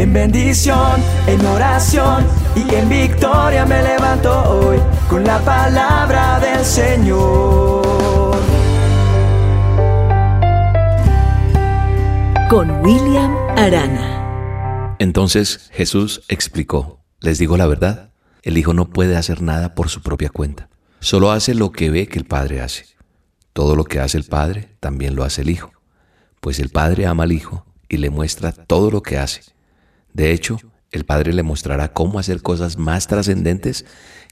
En bendición, en oración y en victoria me levanto hoy con la palabra del Señor. Con William Arana. Entonces Jesús explicó, les digo la verdad, el Hijo no puede hacer nada por su propia cuenta, solo hace lo que ve que el Padre hace. Todo lo que hace el Padre también lo hace el Hijo, pues el Padre ama al Hijo y le muestra todo lo que hace. De hecho, el Padre le mostrará cómo hacer cosas más trascendentes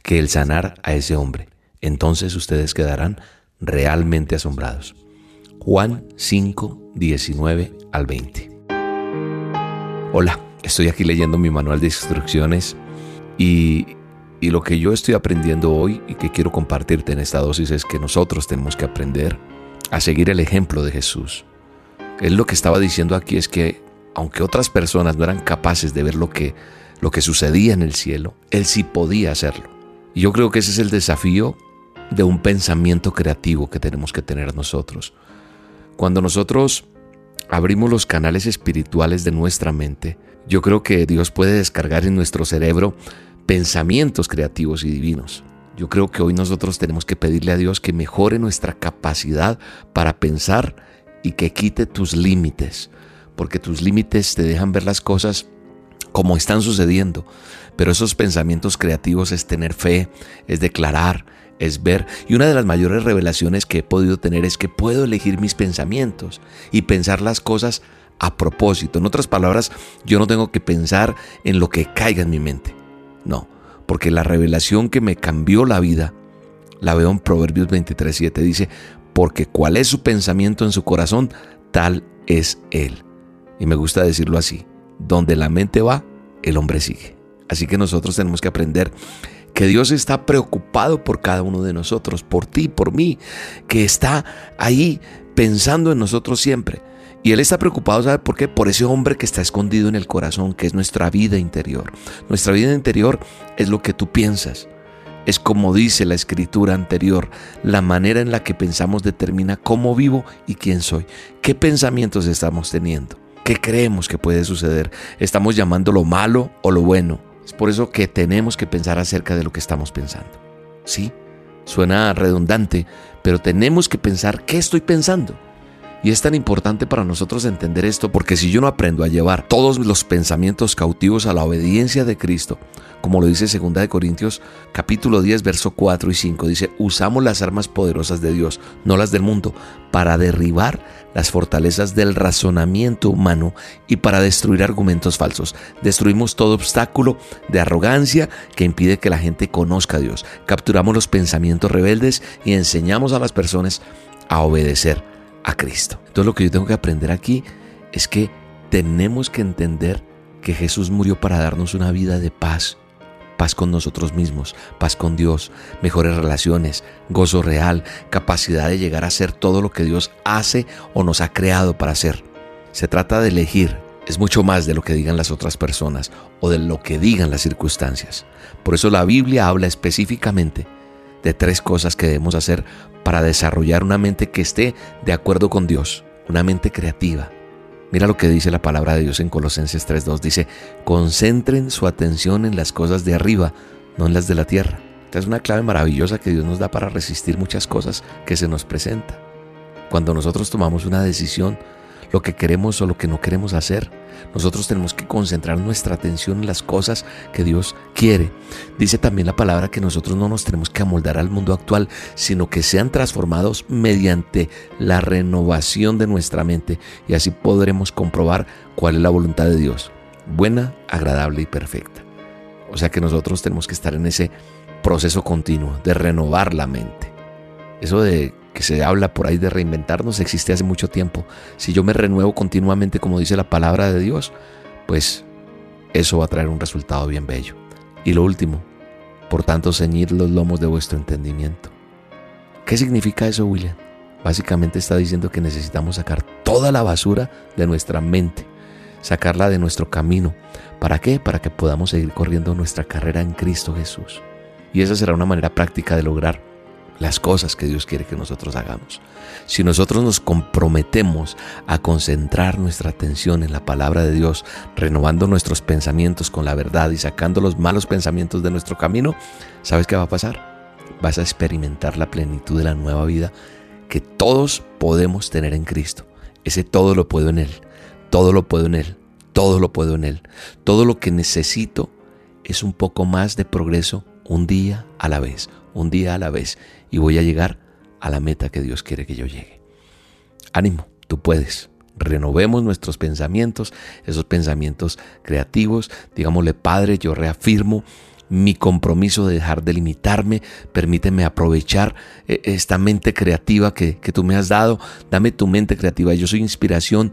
que el sanar a ese hombre. Entonces ustedes quedarán realmente asombrados. Juan 5, 19 al 20. Hola, estoy aquí leyendo mi manual de instrucciones y, y lo que yo estoy aprendiendo hoy y que quiero compartirte en esta dosis es que nosotros tenemos que aprender a seguir el ejemplo de Jesús. Él lo que estaba diciendo aquí es que aunque otras personas no eran capaces de ver lo que, lo que sucedía en el cielo, Él sí podía hacerlo. Y yo creo que ese es el desafío de un pensamiento creativo que tenemos que tener nosotros. Cuando nosotros abrimos los canales espirituales de nuestra mente, yo creo que Dios puede descargar en nuestro cerebro pensamientos creativos y divinos. Yo creo que hoy nosotros tenemos que pedirle a Dios que mejore nuestra capacidad para pensar y que quite tus límites, porque tus límites te dejan ver las cosas como están sucediendo. Pero esos pensamientos creativos es tener fe, es declarar, es ver. Y una de las mayores revelaciones que he podido tener es que puedo elegir mis pensamientos y pensar las cosas a propósito. En otras palabras, yo no tengo que pensar en lo que caiga en mi mente. No, porque la revelación que me cambió la vida la veo en Proverbios 23.7. Dice, porque cuál es su pensamiento en su corazón, tal es él. Y me gusta decirlo así, donde la mente va, el hombre sigue. Así que nosotros tenemos que aprender que Dios está preocupado por cada uno de nosotros, por ti, por mí, que está ahí pensando en nosotros siempre. Y Él está preocupado, ¿sabe por qué? Por ese hombre que está escondido en el corazón, que es nuestra vida interior. Nuestra vida interior es lo que tú piensas. Es como dice la escritura anterior, la manera en la que pensamos determina cómo vivo y quién soy. ¿Qué pensamientos estamos teniendo? ¿Qué creemos que puede suceder? ¿Estamos llamando lo malo o lo bueno? Es por eso que tenemos que pensar acerca de lo que estamos pensando. Sí, suena redundante, pero tenemos que pensar qué estoy pensando. Y es tan importante para nosotros entender esto porque si yo no aprendo a llevar todos los pensamientos cautivos a la obediencia de Cristo, como lo dice 2 de Corintios capítulo 10 verso 4 y 5, dice, usamos las armas poderosas de Dios, no las del mundo, para derribar las fortalezas del razonamiento humano y para destruir argumentos falsos. Destruimos todo obstáculo de arrogancia que impide que la gente conozca a Dios. Capturamos los pensamientos rebeldes y enseñamos a las personas a obedecer a Cristo. Entonces lo que yo tengo que aprender aquí es que tenemos que entender que Jesús murió para darnos una vida de paz, paz con nosotros mismos, paz con Dios, mejores relaciones, gozo real, capacidad de llegar a ser todo lo que Dios hace o nos ha creado para ser. Se trata de elegir, es mucho más de lo que digan las otras personas o de lo que digan las circunstancias. Por eso la Biblia habla específicamente de tres cosas que debemos hacer para desarrollar una mente que esté de acuerdo con Dios, una mente creativa. Mira lo que dice la palabra de Dios en Colosenses 3.2. Dice, concentren su atención en las cosas de arriba, no en las de la tierra. Esta es una clave maravillosa que Dios nos da para resistir muchas cosas que se nos presentan. Cuando nosotros tomamos una decisión, lo que queremos o lo que no queremos hacer. Nosotros tenemos que concentrar nuestra atención en las cosas que Dios quiere. Dice también la palabra que nosotros no nos tenemos que amoldar al mundo actual, sino que sean transformados mediante la renovación de nuestra mente y así podremos comprobar cuál es la voluntad de Dios, buena, agradable y perfecta. O sea que nosotros tenemos que estar en ese proceso continuo de renovar la mente. Eso de que se habla por ahí de reinventarnos existe hace mucho tiempo. Si yo me renuevo continuamente como dice la palabra de Dios, pues eso va a traer un resultado bien bello. Y lo último, por tanto, ceñid los lomos de vuestro entendimiento. ¿Qué significa eso, William? Básicamente está diciendo que necesitamos sacar toda la basura de nuestra mente, sacarla de nuestro camino. ¿Para qué? Para que podamos seguir corriendo nuestra carrera en Cristo Jesús. Y esa será una manera práctica de lograr las cosas que Dios quiere que nosotros hagamos. Si nosotros nos comprometemos a concentrar nuestra atención en la palabra de Dios, renovando nuestros pensamientos con la verdad y sacando los malos pensamientos de nuestro camino, ¿sabes qué va a pasar? Vas a experimentar la plenitud de la nueva vida que todos podemos tener en Cristo. Ese todo lo puedo en Él, todo lo puedo en Él, todo lo puedo en Él. Todo lo que necesito es un poco más de progreso un día a la vez, un día a la vez, y voy a llegar a la meta que Dios quiere que yo llegue. Ánimo, tú puedes. Renovemos nuestros pensamientos, esos pensamientos creativos. Digámosle, Padre, yo reafirmo mi compromiso de dejar de limitarme, permíteme aprovechar eh, esta mente creativa que, que, tú me has dado, dame tu mente creativa, yo soy inspiración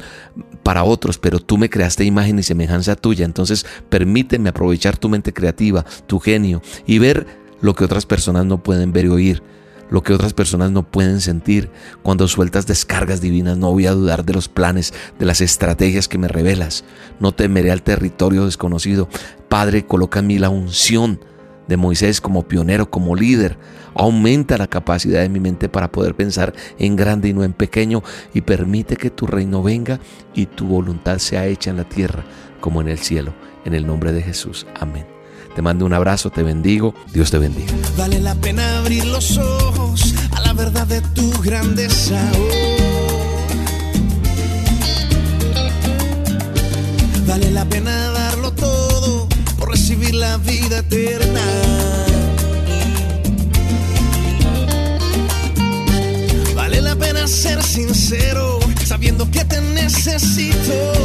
para otros, pero tú me creaste imagen y semejanza tuya, entonces permíteme aprovechar tu mente creativa, tu genio y ver lo que otras personas no pueden ver y oír lo que otras personas no pueden sentir. Cuando sueltas descargas divinas, no voy a dudar de los planes, de las estrategias que me revelas. No temeré al territorio desconocido. Padre, coloca en mí la unción de Moisés como pionero, como líder. Aumenta la capacidad de mi mente para poder pensar en grande y no en pequeño y permite que tu reino venga y tu voluntad sea hecha en la tierra como en el cielo. En el nombre de Jesús. Amén. Te mando un abrazo, te bendigo, Dios te bendiga. Vale la pena abrir los ojos a la verdad de tu grandeza. Vale la pena darlo todo por recibir la vida eterna. Vale la pena ser sincero, sabiendo que te necesito.